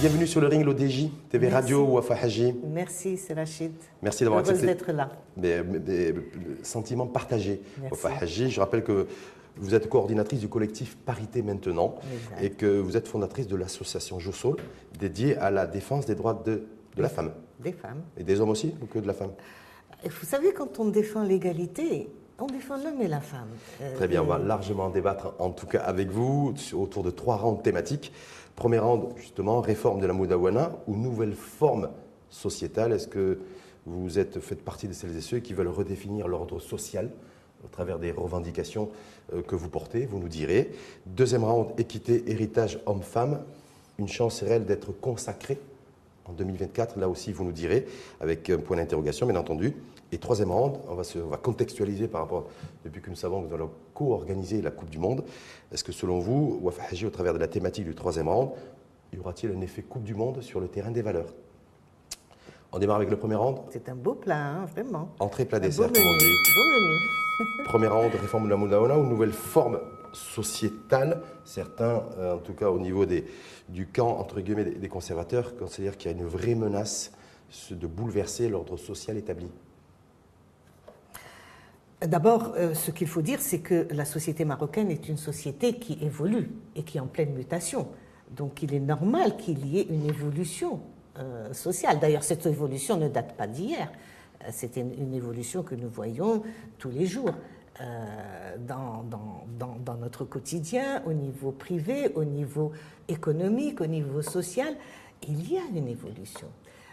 Bienvenue sur le ring l'ODJ, TV Radio Wafa Haji. Merci, c'est Rachid. Merci d'avoir accepté. d'être là. Des, sentiments partagés. Wafa Haji, je rappelle que vous êtes coordinatrice du collectif Parité Maintenant et que vous êtes fondatrice de l'association Jossol dédiée à la défense des droits de, de la femme. Des femmes. Et des hommes aussi ou que de la femme? Vous savez, quand on défend l'égalité, on défend l'homme et la femme. Très bien, on va largement débattre en tout cas avec vous autour de trois rangs thématiques. Premier rang, justement, réforme de la Moudawana ou nouvelle forme sociétale? Est-ce que vous êtes, faites partie de celles et ceux qui veulent redéfinir l'ordre social au travers des revendications euh, que vous portez, vous nous direz. Deuxième round, équité, héritage, homme-femme. Une chance réelle d'être consacré en 2024, là aussi vous nous direz, avec un point d'interrogation bien entendu. Et troisième round, on va, se, va contextualiser par rapport, depuis que nous savons que nous allons co-organiser la Coupe du Monde, est-ce que selon vous, Wafa Haji, au travers de la thématique du troisième round, y aura-t-il un effet Coupe du Monde sur le terrain des valeurs? On démarre avec le premier round C'est un beau plat, hein, vraiment. Entrée, plat, dessert, comme on dit. Beau menu. premier round, réforme de la Moudaona, ou nouvelle forme sociétale? Certains, euh, en tout cas au niveau des, du camp entre guillemets, des conservateurs, considèrent qu'il y a une vraie menace de bouleverser l'ordre social établi. D'abord, euh, ce qu'il faut dire, c'est que la société marocaine est une société qui évolue et qui est en pleine mutation. Donc il est normal qu'il y ait une évolution euh, sociale. D'ailleurs, cette évolution ne date pas d'hier. Euh, c'est une, évolution que nous voyons tous les jours dans, dans, notre quotidien, au niveau privé, au niveau économique, au niveau social. Il y a une évolution.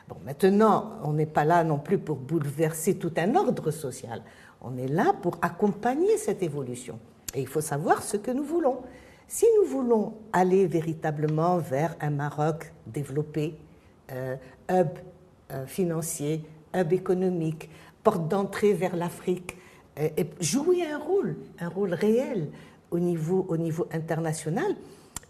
Bon, maintenant, on n'est pas là non plus pour bouleverser tout un ordre social. On est là pour accompagner cette évolution. Et il faut savoir ce que nous voulons. Si nous voulons aller véritablement vers un Maroc développé, euh, hub euh, financier, hub économique, porte d'entrée vers l'Afrique, euh, et jouer un rôle, un rôle réel au niveau, au niveau international,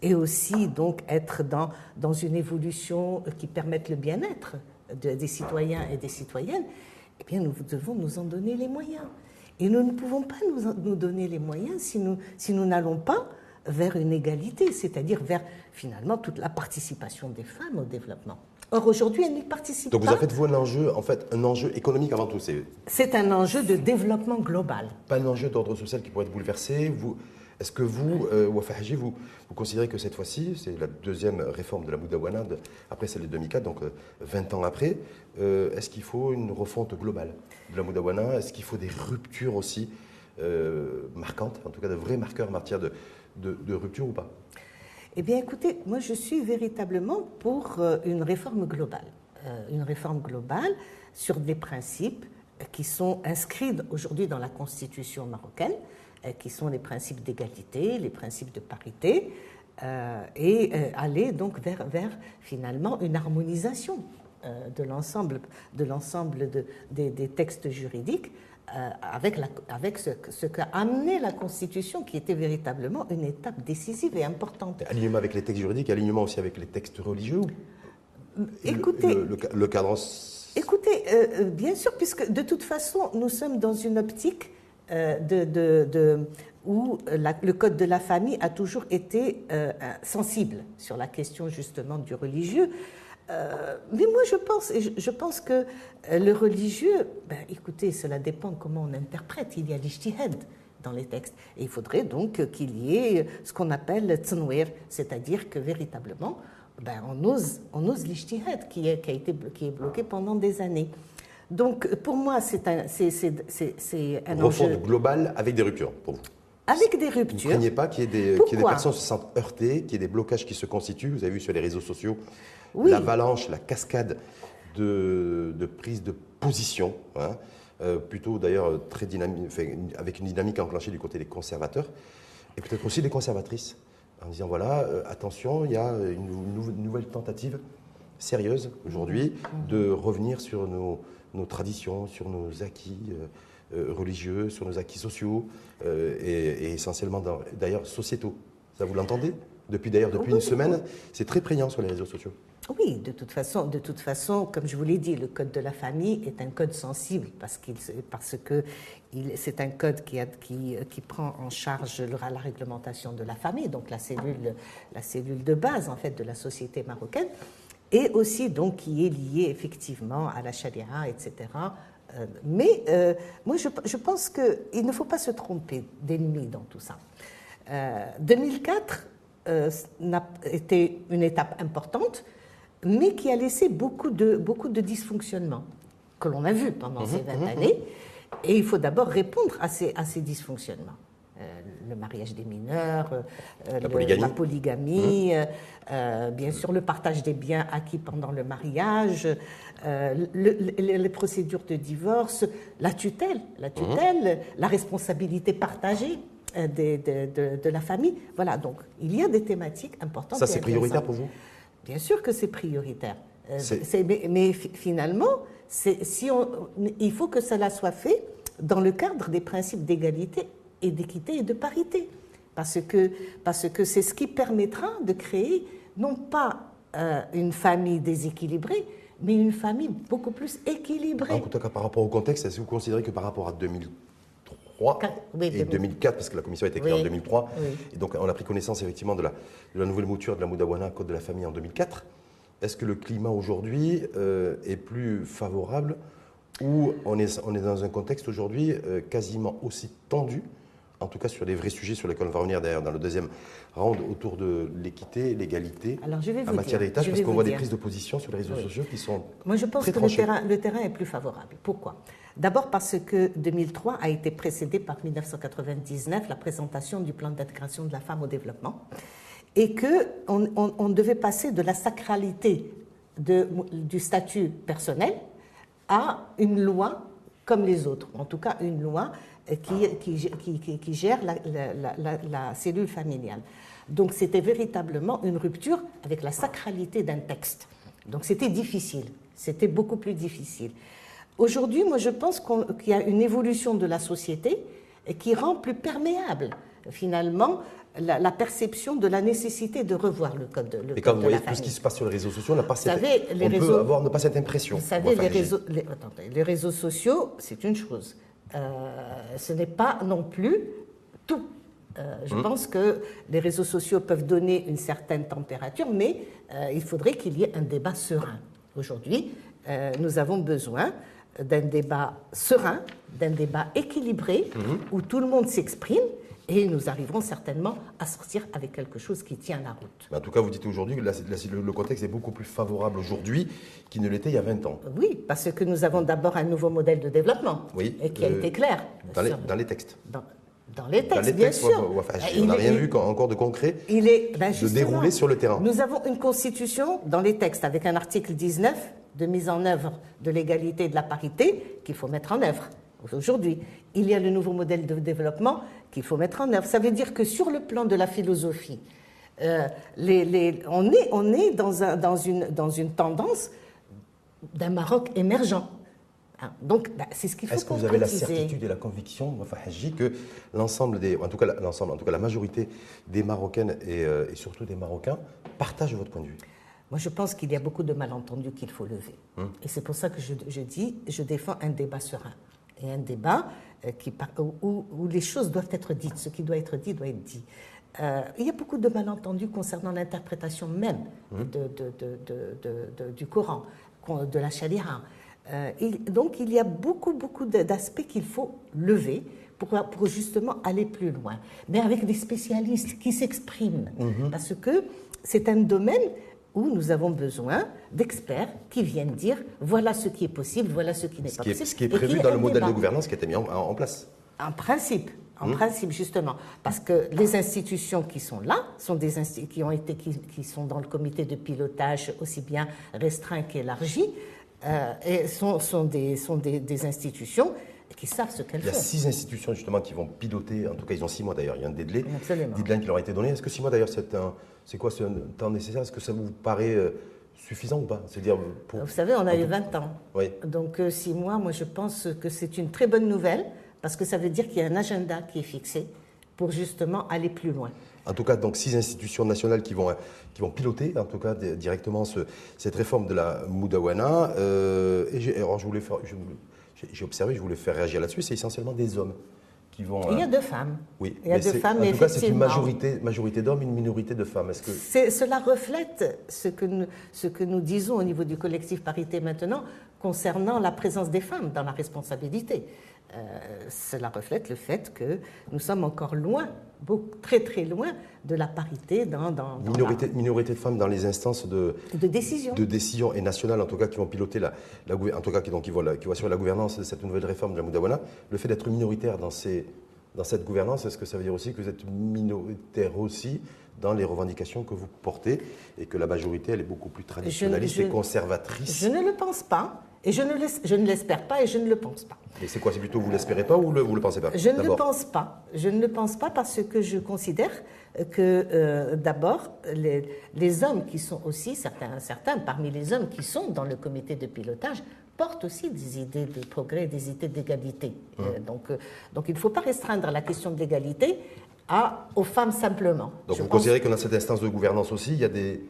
et aussi donc être dans, dans une évolution qui permette le bien-être des citoyens et des citoyennes, eh bien, nous devons nous en donner les moyens. Et nous ne pouvons pas nous, nous donner les moyens si nous si nous n'allons pas vers une égalité, c'est-à-dire vers finalement toute la participation des femmes au développement. Or aujourd'hui, elles n'y participent pas. Donc vous en faites vous un enjeu, en fait, un enjeu économique avant tout. C'est un enjeu de développement global. Pas un enjeu d'ordre social qui pourrait être bouleversé. Vous, est-ce que vous, euh, Wafa Haji, vous, vous considérez que cette fois-ci, c'est la deuxième réforme de la Moudawana après celle de 2004, donc 20 euh, ans après, euh, est-ce qu'il faut une refonte globale de la Moudawana Est-ce qu'il faut des ruptures aussi euh, marquantes, en tout cas de vrais marqueurs en matière de, de, rupture ou pas? Eh bien écoutez, moi je suis véritablement pour une réforme globale. une réforme globale sur des principes qui sont inscrits aujourd'hui dans la Constitution marocaine, qui sont les principes d'égalité, les principes de parité, euh, et euh, aller donc vers, vers finalement une harmonisation de l'ensemble de l'ensemble de, des, textes juridiques avec, la, avec ce, ce qu'a amené la Constitution, qui était véritablement une étape décisive et importante. Alignement avec les textes juridiques, alignement aussi avec les textes religieux. Écoutez, le, le, cadre. Écoutez, bien sûr, puisque de toute façon, nous sommes dans une optique euh, où le code de la famille a toujours été euh, sensible sur la question justement du religieux. Euh, mais moi, je pense, je, pense que le religieux, ben, écoutez, cela dépend comment on interprète. Il y a l'ijtihad dans les textes. Et il faudrait donc qu'il y ait ce qu'on appelle le tsanwir, c'est-à-dire que véritablement, ben, on ose, on qui, qui est bloqué pendant des années. Donc, pour moi, c'est un, c'est, un Refonte globale avec des ruptures, pour vous. Avec des ruptures. Vous ne craignez pas qu'il y, ait des, des personnes qui se sentent heurtées, qu'il y ait des blocages qui se constituent? Vous avez vu sur les réseaux sociaux l'avalanche, la cascade de, de prise de position, hein, euh, plutôt d'ailleurs très dynamique, avec une dynamique enclenchée du côté des conservateurs, et peut-être aussi des conservatrices, en disant voilà, euh, attention, il y a une, nouvelle tentative sérieuse aujourd'hui de revenir sur nos, nos traditions, sur nos acquis euh, euh, religieux, sur nos acquis sociaux euh, et, essentiellement d'ailleurs sociétaux. Ça vous l'entendez Depuis d'ailleurs depuis une semaine, c'est très prégnant sur les réseaux sociaux. Oui, de toute façon, de toute façon, comme je vous l'ai dit, le code de la famille est un code sensible parce qu'il parce que c'est un code qui, a, qui, qui, prend en charge la réglementation de la famille, donc la cellule, la cellule de base en fait de la société marocaine, et aussi donc qui est lié effectivement à la charia, etc. Euh, mais euh, moi, je, je pense qu'il ne faut pas se tromper d'ennemi dans tout ça. 2004 euh, n'a été une étape importante mais qui a laissé beaucoup de, beaucoup de dysfonctionnements que l'on a vus pendant ces 20 mhm, mhm, années. Et il faut d'abord répondre à ces, à ces dysfonctionnements. Euh, le mariage des mineurs, euh, la, polygamie, mhm. euh, bien sûr le partage des biens acquis pendant le mariage, les procédures de divorce, la tutelle, la, tutelle, la responsabilité partagée. De, de, de, la famille. Voilà, donc il y a des thématiques importantes. Ça, c'est prioritaire pour vous? Bien sûr que c'est prioritaire. Euh, mais, finalement, si on, il faut que cela soit fait dans le cadre des principes d'égalité et d'équité et de parité. Parce que parce que c'est ce qui permettra de créer non pas euh, une famille déséquilibrée, mais une famille beaucoup plus équilibrée. En tout cas, par rapport au contexte, est-ce que vous considérez que par rapport à 2003 et 2004, parce que la commission a été créée en 2003, et donc on a pris connaissance effectivement de la, de la nouvelle mouture de la Moudawana, Code de la famille en 2004. Est-ce que le climat aujourd'hui euh, est plus favorable ou on est, on est dans un contexte aujourd'hui euh, quasiment aussi tendu, en tout cas sur les vrais sujets sur lesquels on va revenir d'ailleurs dans le deuxième round autour de l'équité, l'égalité en matière d'héritage, parce qu'on voit des prises de position sur les réseaux sociaux qui sont Moi je pense que le terrain, le terrain, est plus favorable. Pourquoi? D'abord parce que 2003 a été précédé par 1999, la présentation du plan d'intégration de la femme au développement et qu'on on, devait passer de la sacralité de, du statut personnel à une loi comme les autres, en tout cas une loi qui, qui, qui, gère la, la, cellule familiale. Donc c'était véritablement une rupture avec la sacralité d'un texte. Donc c'était difficile, c'était beaucoup plus difficile. Aujourd'hui, moi je pense qu'il y a une évolution de la société qui rend plus perméable finalement la, perception de la nécessité de revoir le code. Le Et quand vous voyez tout ce qui se passe sur les réseaux sociaux, on n'a pas cette, on peut avoir pas cette impression. Vous savez, les réseaux, les, réseaux sociaux, c'est une chose. Euh, ce n'est pas non plus tout. Euh, je hum. pense que les réseaux sociaux peuvent donner une certaine température, mais euh, il faudrait qu'il y ait un débat serein. Aujourd'hui, nous avons besoin d'un débat serein, d'un débat équilibré, hum. où tout le monde s'exprime et nous arriverons certainement à sortir avec quelque chose qui tient la route. en tout cas, vous dites aujourd'hui que le contexte est beaucoup plus favorable aujourd'hui qu'il ne l'était il y a 20 ans. Oui, parce que nous avons d'abord un nouveau modèle de développement oui, et qui a euh, été clair. Dans les, dans les textes. Dans, les textes, bien sûr. on n'a rien vu encore de concret il est, ben de dérouler sur le terrain. Nous avons une constitution dans les textes avec un article 19 de mise en œuvre de l'égalité et de la parité qu'il faut mettre en œuvre aujourd'hui. Il y a le nouveau modèle de développement qu'il faut mettre en œuvre. Ça veut dire que sur le plan de la philosophie, euh, on, est, on est dans, un, dans, une, dans une tendance d'un Maroc émergent. Hein, donc, bah, c'est ce qu'il faut Est-ce que vous avez la certitude et la conviction, enfin, que l'ensemble des, en tout cas l'ensemble, en tout cas la majorité des Marocaines et, euh, surtout des Marocains partagent votre point de vue? Moi, je pense qu'il y a beaucoup de malentendus qu'il faut lever. Hum. Et c'est pour ça que je, je dis, je défends un débat serein et un débat euh, qui, où, où, les choses doivent être dites, ce qui doit être dit doit être dit. Euh, il y a beaucoup de malentendus concernant l'interprétation même mmh. de, du Coran, de la Sharia. Euh, donc il y a beaucoup, beaucoup d'aspects qu'il faut lever pour, pour, justement aller plus loin, mais avec des spécialistes qui s'expriment, mmh. parce que c'est un domaine où nous avons besoin d'experts qui viennent dire voilà ce qui est possible, voilà ce qui n'est pas possible. Ce qui est prévu dans le modèle de gouvernance qui a été mis en, place. En principe, en hmm. principe justement, parce que les institutions qui sont là sont des qui ont été qui, sont dans le comité de pilotage aussi bien restreint qu'élargi, euh, et sont, sont, des, sont des, des institutions qui savent ce qu'elles font. Il y a six institutions justement qui vont piloter, en tout cas ils ont six mois d'ailleurs, il y a un délai, deadline qui leur a été donné. Est-ce que six mois d'ailleurs c'est un, c'est quoi ce temps nécessaire? Est-ce que ça vous paraît euh, suffisant ou pas? C'est-à-dire Vous savez, on a eu 20 ans. Oui. Donc euh, six mois, moi je pense que c'est une très bonne nouvelle parce que ça veut dire qu'il y a un agenda qui est fixé pour justement aller plus loin. en tout cas, donc six institutions nationales qui vont, qui vont piloter, en tout cas, directement ce, cette réforme de la Moudawana. Euh, et alors, je voulais faire, j'ai observé, je voulais faire réagir là-dessus, c'est essentiellement des hommes. Qui vont, il y a deux femmes. Oui, il y a deux femmes. En tout cas, c'est une majorité, majorité d'hommes, une minorité de femmes. Est-ce que cela reflète ce que, nous, ce que nous disons au niveau du collectif Parité maintenant concernant la présence des femmes dans la responsabilité. Euh, cela reflète le fait que nous sommes encore loin, beaucoup, très très loin de la parité dans, dans, minorité, minorité de femmes dans les instances de, de décision, de décision et nationales en tout cas qui vont piloter la, la en tout cas qui, donc, qui, vont, qui vont assurer la gouvernance de cette nouvelle réforme de la Moudawana. Le fait d'être minoritaire dans ces dans cette gouvernance, est-ce que ça veut dire aussi que vous êtes minoritaire aussi dans les revendications que vous portez et que la majorité, elle est beaucoup plus traditionnaliste et conservatrice? Je ne le pense pas. Et je ne l'espère pas et je ne le pense pas. Et c'est quoi C'est plutôt vous l'espérez pas ou le, vous le pensez pas Je ne le pense pas. Je ne le pense pas parce que je considère que euh, d'abord les, les, hommes qui sont aussi certains, certains parmi les hommes qui sont dans le comité de pilotage portent aussi des idées de progrès, des idées d'égalité. Mmh. Euh, donc, euh, donc il ne faut pas restreindre la question de l'égalité aux femmes simplement. Donc vous considérez que dans cette instance de gouvernance aussi, il y a des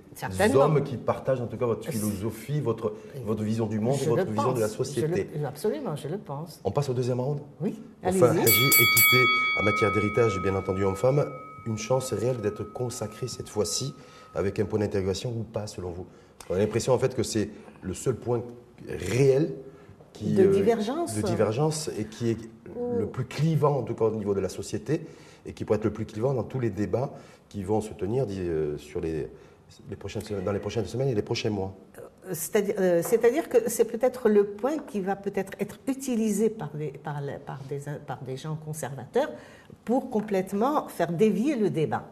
hommes qui partagent en tout cas votre philosophie, votre, votre vision du monde, votre vision de la société. absolument, je le pense. On passe au deuxième round? Oui. Enfin, équité en matière d'héritage, bien entendu homme-femme, une chance réelle d'être consacrée cette fois-ci avec un point d'intégration ou pas selon vous? On a l'impression en fait que c'est le seul point réel qui, de, divergence. de divergence et qui est le plus clivant en tout cas au niveau de la société et qui pourrait être le plus clivant dans tous les débats qui vont se tenir euh, sur les, les prochaines, dans les prochaines semaines et les prochains mois. Euh, euh, c'est-à-dire que c'est peut-être le point qui va peut-être être utilisé par, les, par, des, par, des, gens conservateurs pour complètement faire dévier le débat.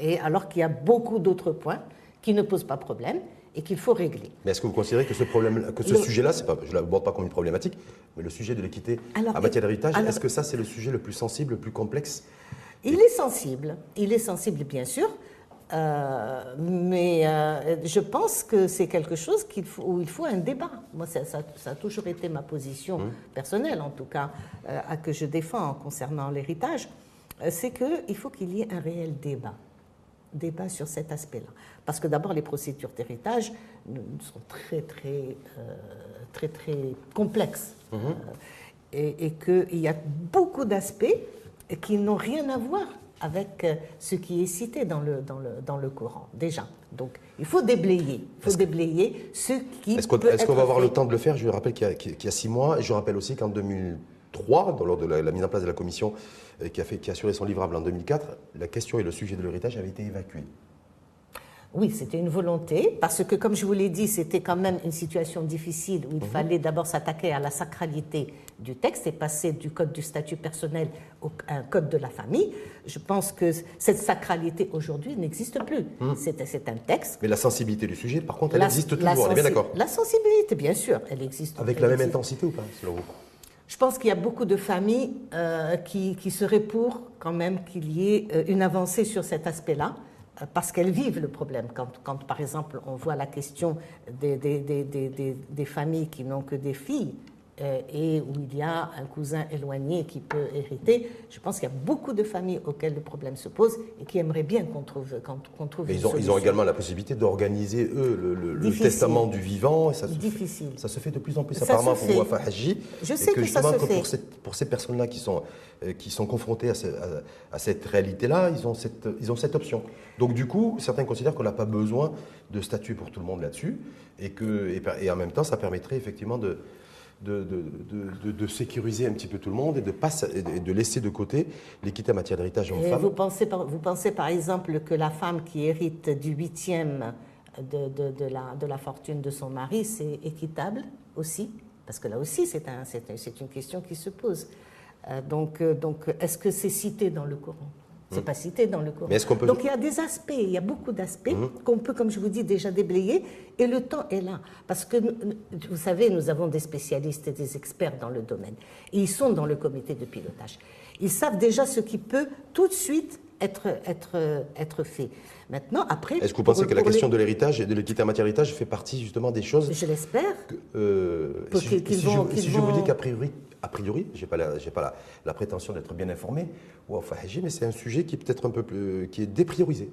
et alors qu'il y a beaucoup d'autres points qui ne posent pas problème et qu'il faut régler. Mais est-ce que vous considérez que ce, problème, que ce sujet-là, pas, je ne l'aborde pas comme une problématique, mais le sujet de l'équité en matière d'héritage, est-ce que ça, c'est le sujet le plus sensible, le plus complexe? Il est sensible, il est sensible bien sûr, euh, mais euh, je pense que c'est quelque chose qu'il faut, où il faut un débat. Moi, ça, ça, a toujours été ma position mmh. personnelle, en tout cas, euh, à que je défends concernant l'héritage, c'est qu'il faut qu'il y ait un réel débat débat sur cet aspect-là. Parce que d'abord, les procédures d'héritage sont très, très, euh, très, très complexes. Mhm. Euh, et, et qu'il y a beaucoup d'aspects qui n'ont rien à voir avec euh, ce qui est cité dans le, dans le, dans le Coran, déjà. Donc, il faut déblayer. Il faut déblayer ce qui. Est-ce qu'on va avoir le temps de le faire? Je rappelle qu'il y, y, a six mois, et je rappelle aussi qu'en 2003, lors de la, la, mise en place de la commission qui a, fait, qui a assuré son livrable en 2004, la question et le sujet de l'héritage avaient été évacués. Oui, c'était une volonté, parce que, comme je vous l'ai dit, c'était quand même une situation difficile où il mhm. fallait d'abord s'attaquer à la sacralité du texte et passer du code du statut personnel au code de la famille. Je pense que cette sacralité aujourd'hui n'existe plus. Mhm. C'est un texte. Mais la sensibilité du sujet, par contre, elle existe toujours, on est bien d'accord La sensibilité, bien sûr, elle existe. Avec la même intensité ou pas, selon vous? Je pense qu'il y a beaucoup de familles euh, qui, seraient pour quand même qu'il y ait euh, une avancée sur cet aspect-là, euh, parce qu'elles vivent le problème. Quand, quand, par exemple, on voit la question des, familles qui n'ont que des filles, et où il y a un cousin éloigné qui peut hériter, je pense qu'il y a beaucoup de familles auxquelles le problème se pose et qui aimeraient bien qu'on trouve, qu'on, trouve Mais ils, ont, ils ont, également la possibilité d'organiser, eux, le, testament du vivant. ça Difficile. ça se fait de plus en plus, apparemment, pour Wafa Haji. Je sais que, ça se fait. Pour, pour ces personnes-là qui sont, euh, qui sont confrontées à, à, cette réalité-là, ils, ont cette, ils ont cette option. Donc, du coup, certains considèrent qu'on n'a pas besoin de statut pour tout le monde là-dessus et, que, et en même temps, ça permettrait effectivement de de, de, de, sécuriser un petit peu tout le monde et de, pas, et de laisser de côté l'équité en matière d'héritage homme-femme. Vous pensez, vous pensez par exemple que la femme qui hérite du huitième de, la, de la fortune de son mari, c'est équitable aussi? Parce que là aussi, c'est un, une question qui se pose. Euh, donc, euh, donc est-ce que c'est cité dans le Coran? C'est pas cité dans le Coran. Donc il y a des aspects, il y a beaucoup d'aspects mhm. qu'on peut, comme je vous dis, déjà déblayer, et le temps est là. Parce que, vous savez, nous avons des spécialistes et des experts dans le domaine. Et ils sont dans le comité de pilotage. Ils savent déjà ce qui peut tout de suite être, être, être fait. Maintenant, après. Est-ce que vous pensez que la question de l'héritage et de l'équité en matière d'héritage fait partie justement des choses. Je l'espère. Euh, si, si, je, vous dis qu'a priori, a priori, je n'ai pas, la, pas la, prétention d'être bien informé, mais c'est un sujet qui est peut-être un peu plus. qui est dépriorisé.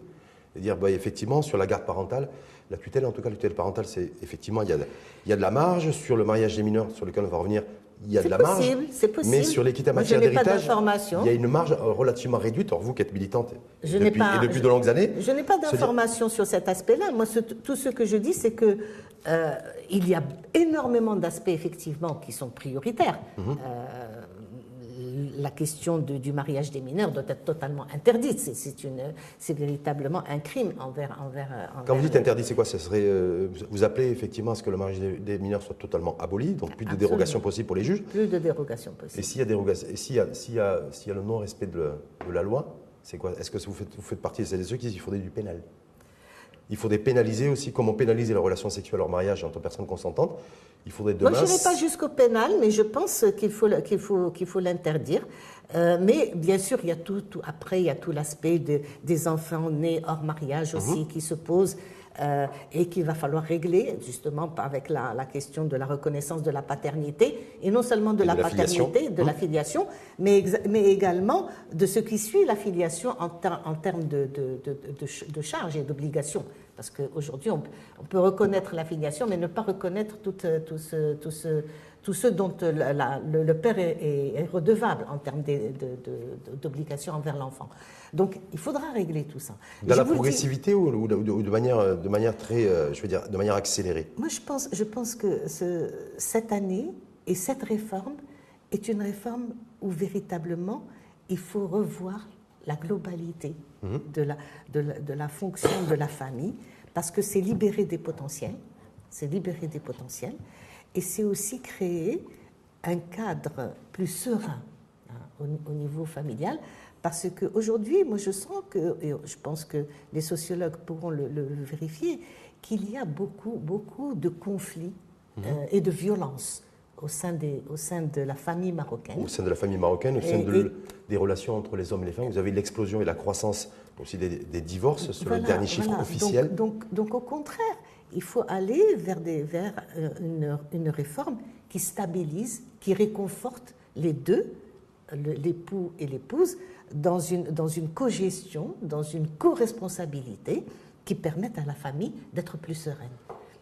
C'est-à-dire, bah, effectivement, sur la garde parentale, la tutelle, en tout cas, la tutelle parentale, c'est effectivement, il y, a de, il y a de la marge sur le mariage des mineurs, sur lequel on va revenir il y a de la marge. C'est possible. Mais sur l'équité en matière d'héritage, il y a une marge relativement réduite. Or, vous qui êtes militante je depuis, pas, et depuis de longues années. Je n'ai pas d'informations sur cet aspect-là. Moi, tout ce que je dis, c'est que euh, il y a énormément d'aspects, effectivement, qui sont prioritaires. Mhm. euh, la question du mariage des mineurs doit être totalement interdite. C'est véritablement un crime envers. envers, Quand vous dites interdit, c'est quoi? Ça serait, euh, Vous appelez effectivement à ce que le mariage des, mineurs soit totalement aboli, donc plus de dérogations possibles pour les juges Plus de dérogations possibles. Et s'il y a, dérogation, et s'il y, a, y, y le non-respect de, la loi, c'est quoi? Est-ce que vous faites, vous faites partie de ceux qui disent qu'il faudrait du pénal? Il faudrait pénaliser aussi, comme on pénalise les relations sexuelles hors mariage entre personnes consentantes. Il faudrait demain. Moi, je n'irai pas jusqu'au pénal, mais je pense qu'il faut qu'il faut qu'il faut l'interdire. Euh, mais bien sûr, il y a tout, après, il y a tout l'aspect de, des enfants nés hors mariage aussi mhm. qui se pose. Euh, et qu'il va falloir régler justement avec la, question de la reconnaissance de la paternité, et non seulement de la, paternité, de la mmh. filiation, mais, mais également de ce qui suit la filiation en, en termes de, de, de, charges et d'obligations. Parce qu'aujourd'hui, on, on, peut reconnaître la filiation, mais ne pas reconnaître tout, tout ce, tout ce tout ce dont le, père est, redevable en termes d'obligations envers l'enfant. Donc, il faudra régler tout ça. Dans la progressivité ou, de, manière, de manière très, euh, je veux dire, de manière accélérée? Moi, je pense, je pense que ce, cette année et cette réforme est une réforme où véritablement il faut revoir la globalité mhm. de, la, de, la, fonction de la famille, parce que c'est libérer des potentiels, c'est libérer des potentiels, et c'est aussi créer un cadre plus serein hein, au, niveau familial, parce qu'aujourd'hui, moi je sens que, et je pense que les sociologues pourront le, vérifier, qu'il y a beaucoup, beaucoup de conflits mhm. euh, et de violences au sein, des, au sein de la famille marocaine. Au sein de la famille marocaine, au sein des relations entre les hommes et les femmes. Vous avez l'explosion et la croissance aussi des, divorces, selon le dernier chiffre officiel. Donc, donc, donc, au contraire, il faut aller vers, des, vers euh, une, une, réforme qui stabilise, qui réconforte les deux, l'époux et l'épouse, dans une, dans une co-gestion, dans une co-responsabilité qui permette à la famille d'être plus sereine.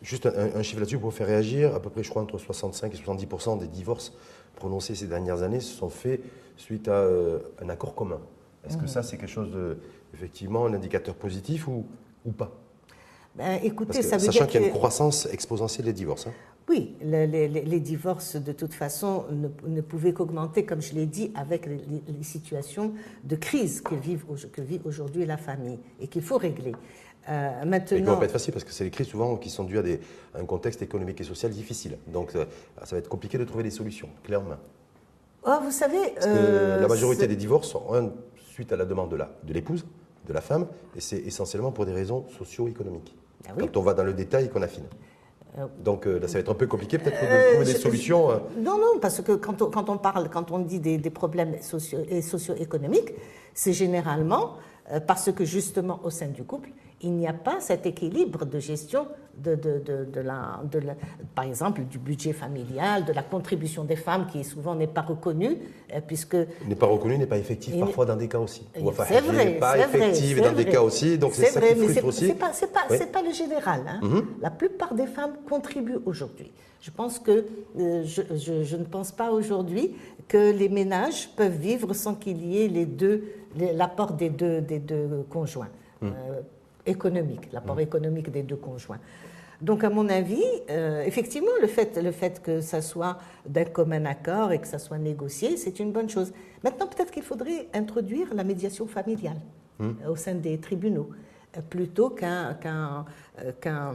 Juste un, chiffre là-dessus pour faire réagir. À peu près, je crois, entre 65 et 70% des divorces prononcés ces dernières années se sont faits suite à euh, un accord commun. Est-ce que mmh. ça, c'est quelque chose de, effectivement, un indicateur positif ou, ou pas? Ben, écoutez, ça veut sachant qu'il y a une croissance exponentielle des divorces. Hein. Oui, les, divorces, de toute façon, ne, pouvaient qu'augmenter, comme je l'ai dit, avec les, situations de crise que, vivent, que vit aujourd'hui la famille et qu'il faut régler. Euh, maintenant... Et qui ne pas être facile parce que c'est les crises souvent qui sont dues à, des, un contexte économique et social difficile. Donc ça va être compliqué de trouver des solutions, clairement. Oh, vous savez. Euh, la majorité des divorces sont suite à la demande de l'épouse, de, de la femme, et c'est essentiellement pour des raisons socio-économiques. Ah quand on va dans le détail qu'on affine. Euh, Donc euh, là, ça va être un peu compliqué peut-être de trouver des solutions. Non, non, parce que quand on, quand on parle, quand on dit des, des problèmes socio-économiques, c'est généralement parce que justement au sein du couple, il n'y a pas cet équilibre de gestion de, de, de, la, par exemple, du budget familial, de la contribution des femmes qui souvent n'est pas reconnue, euh, puisque... N'est pas reconnue, n'est pas effective parfois dans des cas aussi. c'est vrai, n'est pas effective dans des cas aussi, donc c'est ça vrai, qui frustre aussi. C'est pas, pas, pas, le général. Hein. Mhm. La plupart des femmes contribuent aujourd'hui. Je pense que, euh, je, je, ne pense pas aujourd'hui que les ménages peuvent vivre sans qu'il y ait les deux, l'apport des deux, des deux conjoints. Mhm. Euh, économique, l'apport mmh. économique des deux conjoints. Donc, à mon avis, euh, effectivement, le fait, le fait que ça soit d'un commun accord et que ça soit négocié, c'est une bonne chose. Maintenant, peut-être qu'il faudrait introduire la médiation familiale mmh. au sein des tribunaux, euh, plutôt qu'un euh, qu'un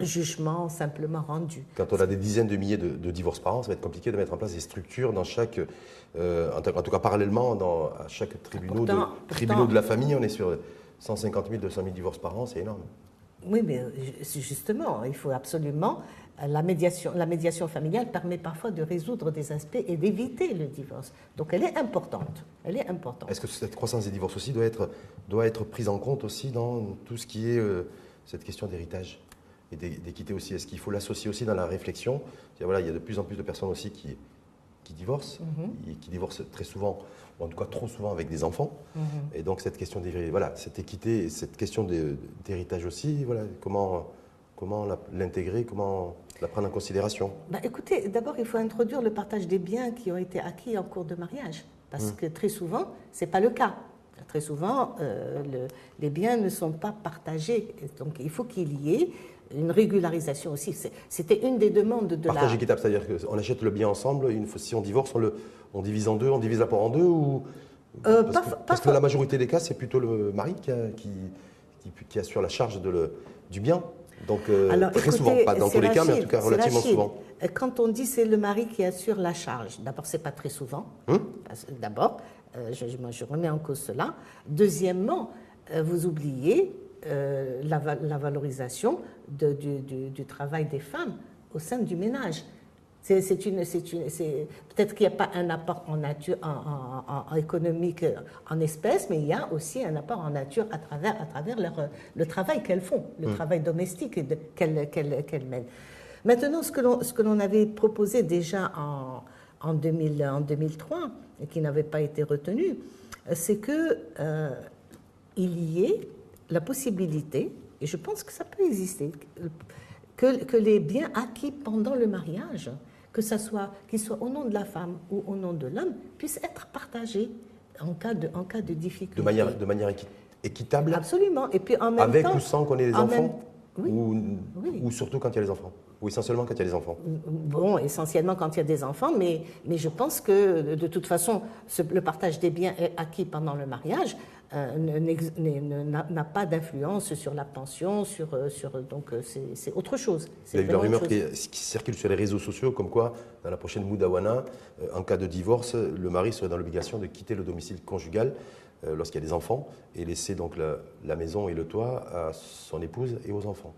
jugement simplement rendu. Quand on a des dizaines de milliers de, divorces par an, ça va être compliqué de mettre en place des structures dans chaque, en, tout cas parallèlement, dans à chaque tribunal de, tribunal de la famille, on est sur 150 000, 200 000 divorces par an, c'est énorme. Oui, mais justement, il faut absolument. Euh, la médiation, la médiation familiale permet parfois de résoudre des aspects et d'éviter le divorce. Donc elle est importante. Elle est importante. Est-ce que cette croissance des divorces aussi doit être, doit être prise en compte aussi dans tout ce qui est euh, cette question d'héritage et d'équité aussi? Est-ce qu'il faut l'associer aussi dans la réflexion? Voilà, Il y a de plus en plus de personnes aussi qui, qui divorcent, mhm. et qui divorcent très souvent, ou en tout cas trop souvent avec des enfants. Mhm. Et donc cette question d'héritage, voilà, cette équité et cette question d'héritage aussi, voilà, comment, comment l'intégrer, comment la prendre en considération? Bah, Écoutez, d'abord il faut introduire le partage des biens qui ont été acquis en cours de mariage, parce mhm. que très souvent, ce n'est pas le cas. Très souvent, euh, les biens ne sont pas partagés. Donc il faut qu'il y ait une régularisation aussi. C'était une des demandes de Partage équitable, c'est-à-dire qu'on achète le bien ensemble, une fois, si on divorce, on, le, on divise en deux, on divise la part en deux ou... Euh, parce, que, la majorité des cas, c'est plutôt le mari qui, qui, qui, assure la charge de le, du bien. Donc euh, très souvent, pas dans tous les cas, mais en tout cas relativement souvent. Quand on dit c'est le mari qui assure la charge, d'abord c'est pas très souvent. Hum? D'abord, euh, je, je, remets en cause cela. Deuxièmement, vous oubliez euh, la, valorisation du, travail des femmes au sein du ménage. C'est une, peut-être qu'il n'y a pas un apport en nature, en, économique, en espèces, mais il y a aussi un apport en nature à travers, à travers leur, le travail qu'elles font, le mm. travail domestique qu'elles mènent. Maintenant, ce que l'on avait proposé déjà en, en, 2000, en 2003 et qui n'avait pas été retenu, c'est que euh, il y ait la possibilité, et je pense que ça peut exister, que, que les biens acquis pendant le mariage, que ça soit qu'ils soient au nom de la femme ou au nom de l'homme, puissent être partagés en cas de, en cas de difficulté. De manière, de manière équitable Absolument. Et puis en même Avec ou sans qu'on ait des enfants ou, ou surtout quand il y a les enfants ou essentiellement quand il y a des enfants Bon, essentiellement quand il y a des enfants, mais, mais je pense que de toute façon, le partage des biens acquis pendant le mariage n'a pas d'influence sur la pension, sur, euh, sur donc euh, c'est autre chose. Il y a eu la rumeur qui, circule sur les réseaux sociaux comme quoi, dans la prochaine Moudawana, en cas de divorce, le mari serait dans l'obligation de quitter le domicile conjugal lorsqu'il y a des enfants et laisser donc la, la maison et le toit à son épouse et aux enfants.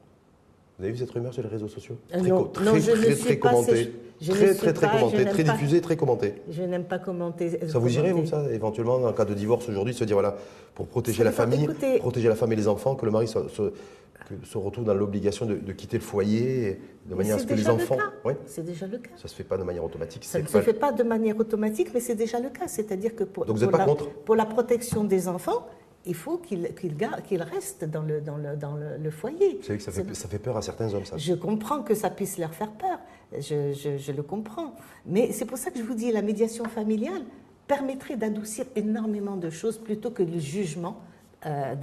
Vous avez vu cette rumeur sur les réseaux sociaux Très, non, très, non, je très, très commenté. Très, très, très commenté, très diffusé, très commenté. Je n'aime pas commenter. Ça vous irait, vous, ça, éventuellement, en cas de divorce aujourd'hui, se dire, voilà, pour protéger la famille, protéger la femme et les enfants, que le mari se, se, retrouve dans l'obligation de, quitter le foyer de manière à ce que les enfants. Oui. C'est déjà le cas. Ça ne se fait pas de manière automatique. Ça ne se fait pas de manière automatique, mais c'est déjà le cas. C'est-à-dire que pour, Donc vous pas la, contre pour la protection des enfants, il faut qu'il qu'il reste dans le, dans le, dans le, foyer. Savez que ça fait, ça fait, peur à certains hommes, ça. Je comprends que ça puisse leur faire peur, je, je, le comprends. Mais c'est pour ça que je vous dis, la médiation familiale permettrait d'adoucir énormément de choses plutôt que le jugement euh,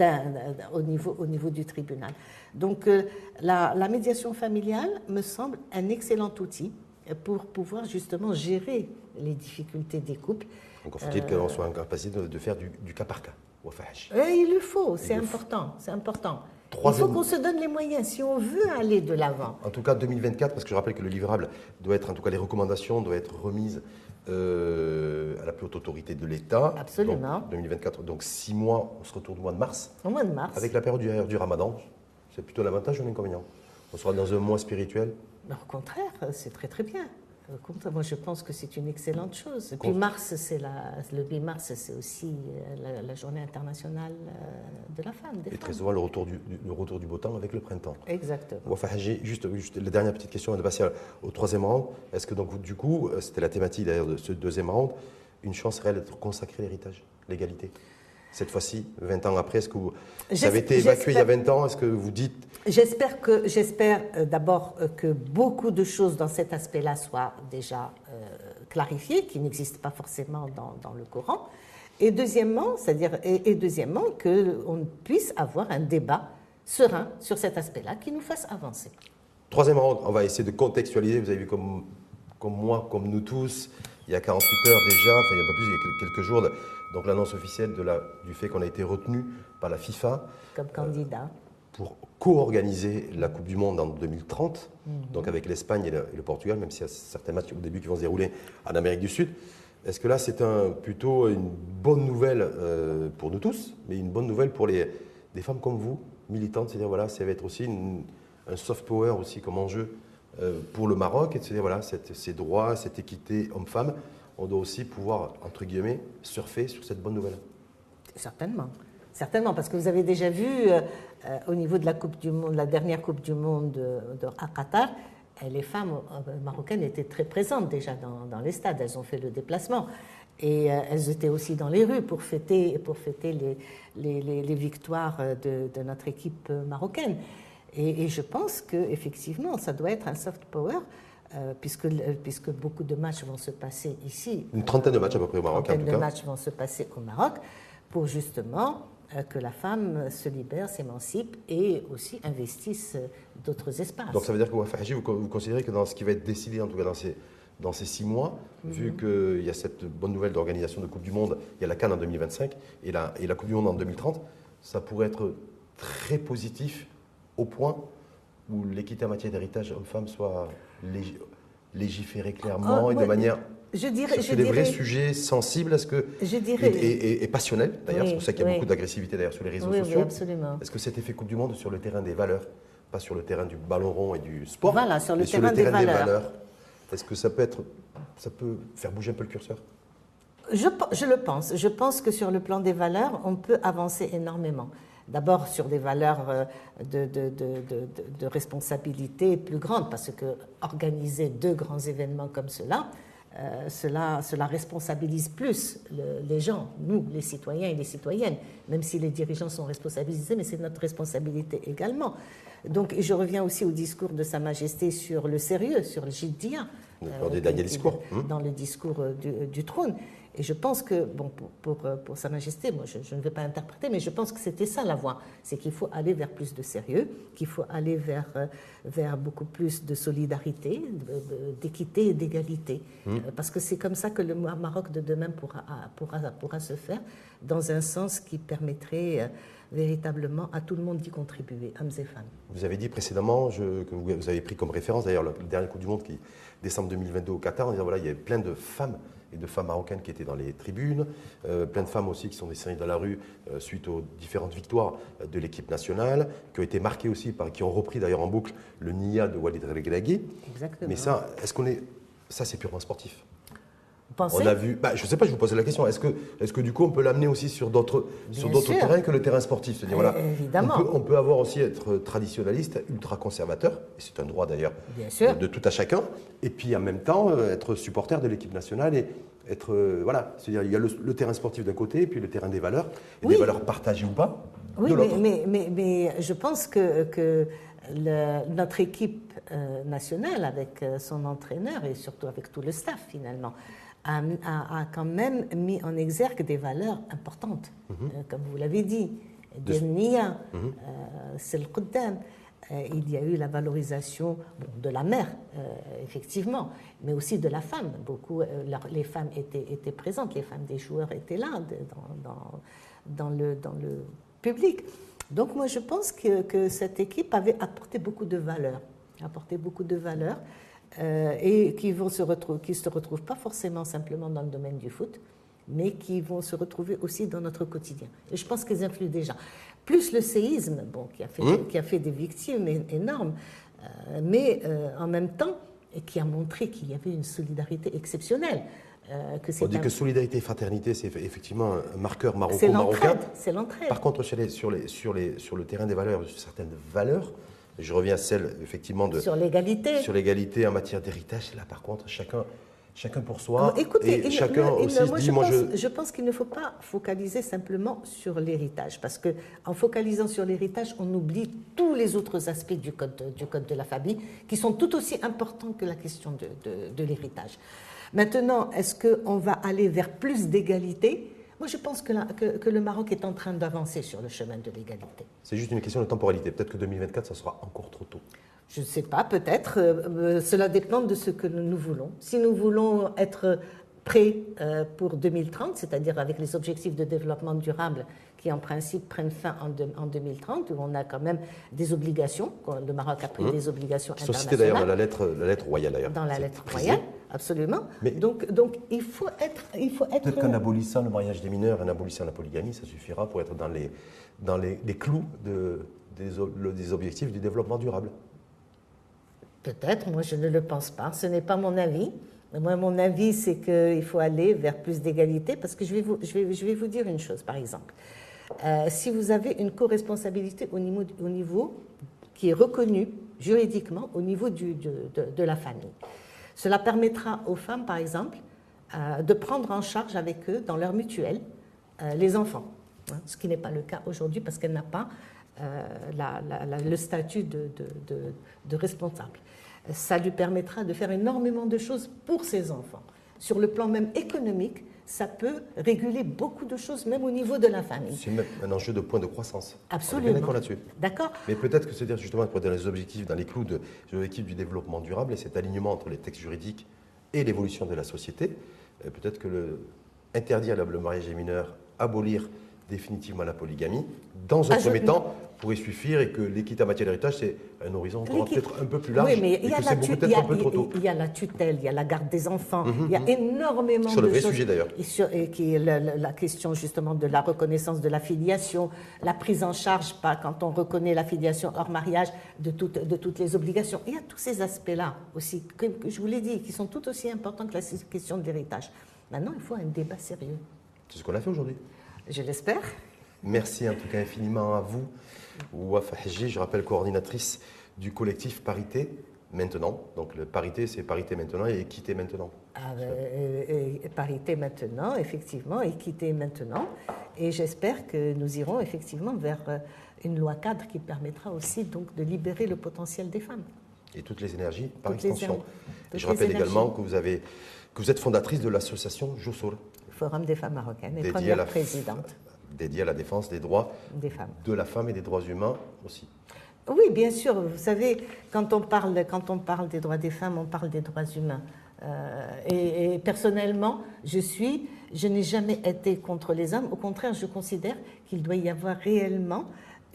au, niveau, au niveau du tribunal. Donc euh, la, la, médiation familiale me semble un excellent outil pour pouvoir justement gérer les difficultés des couples. Donc faut-il euh, qu'on soit en capacité de, de faire du, du cas par cas eh, il le faut, c'est important, c'est important. Il faut qu'on se donne les moyens si on veut aller de l'avant. En tout cas, 2024, parce que je rappelle que le livrable doit être, en tout cas, les recommandations doivent être remises euh, à la plus haute autorité de l'État. Absolument. 2024, donc six mois, on se retourne au mois de mars. Au mois de mars. Avec la période du, du ramadan. C'est plutôt l'avantage ou l'inconvénient? On sera dans un mois spirituel? Au contraire, c'est très très bien. Moi, je pense que c'est une excellente chose. Et puis mars, c'est le 8 mars, c'est aussi euh, la, journée internationale euh, de la femme. et très souvent le retour, du, le retour du beau temps avec le printemps. Exactement. Enfin, juste, juste la dernière petite question avant de passer au troisième round. Est-ce que donc du coup, euh, c'était la thématique d'ailleurs de ce deuxième round, une chance réelle d'être consacrée à l'héritage, l'égalité? Cette fois-ci, 20 ans après Est-ce que vous, ça avait été évacué il y a 20 ans Est-ce que vous dites J'espère que j'espère euh, d'abord euh, que beaucoup de choses dans cet aspect-là soient déjà euh, clarifiées, qui n'existent pas forcément dans, dans, le Coran. Et deuxièmement, c'est-à-dire et, deuxièmement qu'on puisse avoir un débat serein sur cet aspect-là qui nous fasse avancer. Troisième round, on va essayer de contextualiser. Vous avez vu comme, comme moi, comme nous tous, il y a 48 heures déjà, enfin il y a peu plus, il y a quelques jours, donc l'annonce officielle de la, du fait qu'on a été retenu par la FIFA. Comme candidat. pour co-organiser la Coupe du Monde en 2030, mhm. donc avec l'Espagne et, le Portugal, même s'il y a certains matchs au début qui vont se dérouler en Amérique du Sud. Est-ce que là, c'est un, plutôt une bonne nouvelle euh, pour nous tous, mais une bonne nouvelle pour les, des femmes comme vous, militante, c'est-à-dire voilà, ça va être aussi un soft power aussi comme enjeu euh, pour le Maroc, c'est-à-dire voilà, ces droits, cette équité homme-femme, on doit aussi pouvoir, entre guillemets, surfer sur cette bonne nouvelle. Certainement. Certainement, parce que vous avez déjà vu euh, euh, au niveau de la Coupe du Monde, la dernière Coupe du Monde de, à Qatar, les femmes marocaines étaient très présentes déjà dans, les stades. Elles ont fait le déplacement. Et elles étaient aussi dans les rues pour fêter, pour fêter les, victoires de, de, notre équipe marocaine. Et, je pense qu'effectivement, ça doit être un soft power. Euh, puisque, puisque beaucoup de matchs vont se passer ici. Une trentaine de matchs à peu près au Maroc. Une trentaine de matchs vont se passer au Maroc pour justement euh, que la femme se libère, s'émancipe et aussi investisse euh, d'autres espaces. Donc ça veut dire que vous, vous considérez que dans ce qui va être décidé, en tout cas dans ces, dans ces six mois, mhm. vu qu'il y a cette bonne nouvelle d'organisation de Coupe du Monde, il y a la Cannes en 2025 et la, et la Coupe du Monde en 2030, ça pourrait être très positif au point où l'équité en matière d'héritage homme-femme soit légiférée clairement ah, et de manière je dirais, sur des vrais sujets sensibles, est-ce que je dirais, et, passionnels d'ailleurs, c'est pour ça qu'il y a beaucoup d'agressivité d'ailleurs sur les réseaux sociaux. absolument. Est-ce que cet effet Coupe du Monde sur le terrain des valeurs, pas sur le terrain du ballon rond et du sport, voilà, sur le, terrain, des, valeurs, est-ce que ça peut être, ça peut faire bouger un peu le curseur? Je, je le pense. Je pense que sur le plan des valeurs, on peut avancer énormément. D'abord sur des valeurs euh, de, de, de, de, responsabilité plus grandes, parce que organiser deux grands événements comme cela, euh, cela, cela, responsabilise plus les gens, nous, les citoyens et les citoyennes, même si les dirigeants sont responsabilisés, mais c'est notre responsabilité également. Donc, je reviens aussi au discours de Sa Majesté sur le sérieux, sur le jiddia. Dans les derniers discours. Dans le discours du, du trône. Et je pense que, bon, pour, pour, Sa Majesté, moi je, ne vais pas interpréter, mais je pense que c'était ça la voie. C'est qu'il faut aller vers plus de sérieux, qu'il faut aller vers, euh, vers beaucoup plus de solidarité, d'équité et d'égalité. Mmh. Euh, parce que c'est comme ça que le Maroc de demain pourra, pourra, pourra se faire, dans un sens qui permettrait euh, véritablement à tout le monde d'y contribuer, hommes et femmes. Vous avez dit précédemment je, que vous avez pris comme référence, d'ailleurs, le dernier Coup du Monde qui décembre 2022 au Qatar, en disant voilà, il y avait plein de femmes et de femmes marocaines qui étaient dans les tribunes, euh, plein de femmes aussi qui sont descendues dans la rue euh, suite aux différentes victoires euh, de l'équipe nationale, qui ont été marquées aussi par, qui ont repris d'ailleurs en boucle le Nia de Walid Regragui. Exactement. Mais ça, est-ce qu'on est, ça c'est purement sportif on a vu, bah, je ne sais pas, je vous posais la question. Est-ce que, est que du coup on peut l'amener aussi sur d'autres, sur d'autres terrains que le terrain sportif? C'est-à-dire, voilà, Évidemment. On peut, on peut, avoir aussi être traditionnaliste, ultra conservateur, et c'est un droit d'ailleurs de, tout à chacun, et puis en même temps euh, être supporter de l'équipe nationale et être euh, voilà, c'est-à-dire il y a le, terrain sportif d'un côté et puis le terrain des valeurs, et des valeurs partagées ou pas. Oui, mais, mais, mais, je pense que, que notre équipe euh, nationale, avec son entraîneur et surtout avec tout le staff finalement, a, quand même mis en exergue des valeurs importantes, mhm. euh, comme vous l'avez dit. Dirnia, mhm. euh, c'est le. Euh, il y a eu la valorisation de la mère, effectivement, mais aussi de la femme. Beaucoup, les femmes étaient, étaient, présentes, les femmes des joueurs étaient là dans, dans, dans, le, dans le public. Donc moi, je pense que, que cette équipe avait apporté beaucoup de valeurs, apporté beaucoup de valeurs. Euh, et qui ne se, retrouver, qui se retrouvent pas forcément simplement dans le domaine du foot, mais qui vont se retrouver aussi dans notre quotidien. Et je pense qu'ils influent déjà. Plus le séisme, bon, qui, a fait, mmh. qui a fait des victimes énormes, euh, mais euh, en même temps, et qui a montré qu'il y avait une solidarité exceptionnelle. que On dit que solidarité et fraternité, c'est effectivement un marqueur maroco-marocain. C'est l'entraide. Par contre, sur, les, sur, les, sur, les, sur le terrain des valeurs, certaines valeurs, je reviens à celle, effectivement, de. Sur l'égalité. Sur l'égalité en matière d'héritage. Là, par contre, chacun. Chacun pour soi. écoutez, et chacun aussi moi, dit, je, pense, je... pense qu'il ne faut pas focaliser simplement sur l'héritage, parce que en focalisant sur l'héritage, on oublie tous les autres aspects du code, du code de la famille, qui sont tout aussi importants que la question de, de, de l'héritage. Maintenant, est-ce qu'on va aller vers plus d'égalité? Moi, je pense que, que, le Maroc est en train d'avancer sur le chemin de l'égalité. C'est juste une question de temporalité. Peut-être que 2024, ça sera encore trop tôt. Je ne sais pas, peut-être. Euh, euh, cela dépend de ce que nous voulons. Si nous voulons être prêts euh, pour 2030, c'est-à-dire avec les objectifs de développement durable qui en principe prennent fin en, 2030, où on a quand même des obligations. Le Maroc a pris mmh. des obligations internationales. Société d'ailleurs dans la lettre, la lettre royale d'ailleurs. Dans la lettre royale, absolument. Mais donc, donc il faut être, il faut être. Peut-être qu'en abolissant le mariage des mineurs, en abolissant la polygamie, ça suffira pour être dans les, dans les, clous de, des, objectifs du développement durable. Peut-être, moi je ne le pense pas. Ce n'est pas mon avis. Moi, mon avis, c'est qu'il faut aller vers plus d'égalité parce que je vais, vous, je, vais, je vais vous dire une chose, par exemple. Euh, si vous avez une co-responsabilité au niveau, au niveau qui est reconnue juridiquement au niveau du, de, de, la famille, cela permettra aux femmes, par exemple, euh, de prendre en charge avec eux, dans leur mutuelle, euh, les enfants. Hein, ce qui n'est pas le cas aujourd'hui parce qu'elle n'a pas la, le statut de, de responsable. Ça lui permettra de faire énormément de choses pour ses enfants. Sur le plan même économique, ça peut réguler beaucoup de choses, même au niveau de la famille. C'est même un enjeu de point de croissance. Absolument. d'accord là-dessus. D'accord. Mais peut-être que c'est-à-dire justement pour dans les objectifs, dans les clous de l'équipe du développement durable et cet alignement entre les textes juridiques et l'évolution de la société, euh, peut-être que le, interdire le mariage des mineurs, abolir définitivement la polygamie, dans un ah, premier temps, pourrait suffire et que l'équité en matière d'héritage, c'est un horizon peut-être un peu plus large. Oui, mais il y, a la tutelle, il y a la tutelle, il y a la garde des enfants, mhm, il y a énormément Sur le vrai sujet d'ailleurs. Et, qui est la, question justement de la reconnaissance de la filiation, la prise en charge, pas quand on reconnaît la filiation hors mariage, de, de toutes les obligations. Il y a tous ces aspects-là aussi, que, que je vous l'ai dit, qui sont tout aussi importants que la question de l'héritage. Maintenant, il faut un débat sérieux. C'est ce qu'on a fait aujourd'hui. Je l'espère. Merci en tout cas infiniment à vous. Wafa je rappelle coordinatrice du collectif Parité maintenant. Donc le parité, c'est parité maintenant et équité maintenant. Ah, euh, parité maintenant, effectivement, équité maintenant. Et j'espère que nous irons effectivement vers euh, une loi cadre qui permettra aussi donc de libérer le potentiel des femmes. Et toutes les énergies par extension. je rappelle également que vous, avez, que vous êtes fondatrice de l'association Jossol. Forum des femmes marocaines et première présidente dédié à la défense des droits des femmes. de la femme et des droits humains aussi. Oui, bien sûr. Vous savez, quand on parle, quand on parle des droits des femmes, on parle des droits humains. Euh, et, personnellement, je suis, je n'ai jamais été contre les hommes. Au contraire, je considère qu'il doit y avoir réellement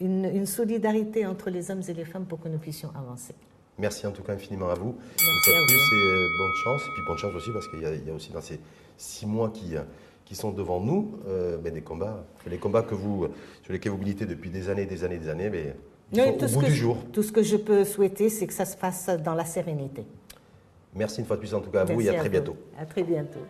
une, solidarité entre les hommes et les femmes pour que nous puissions avancer. Merci en tout cas infiniment à vous. Merci à plus et euh, bonne chance. Et puis bonne chance aussi parce qu'il y, y, a aussi dans ces six mois qui, euh, qui sont devant nous, euh, mais des combats, les combats que vous, sur lesquels vous militez depuis des années, des années, des années, mais au bout du jour. Tout ce que je peux souhaiter, c'est que ça se fasse dans la sérénité. Merci une fois de plus en tout cas à vous et à, très bientôt. À très bientôt.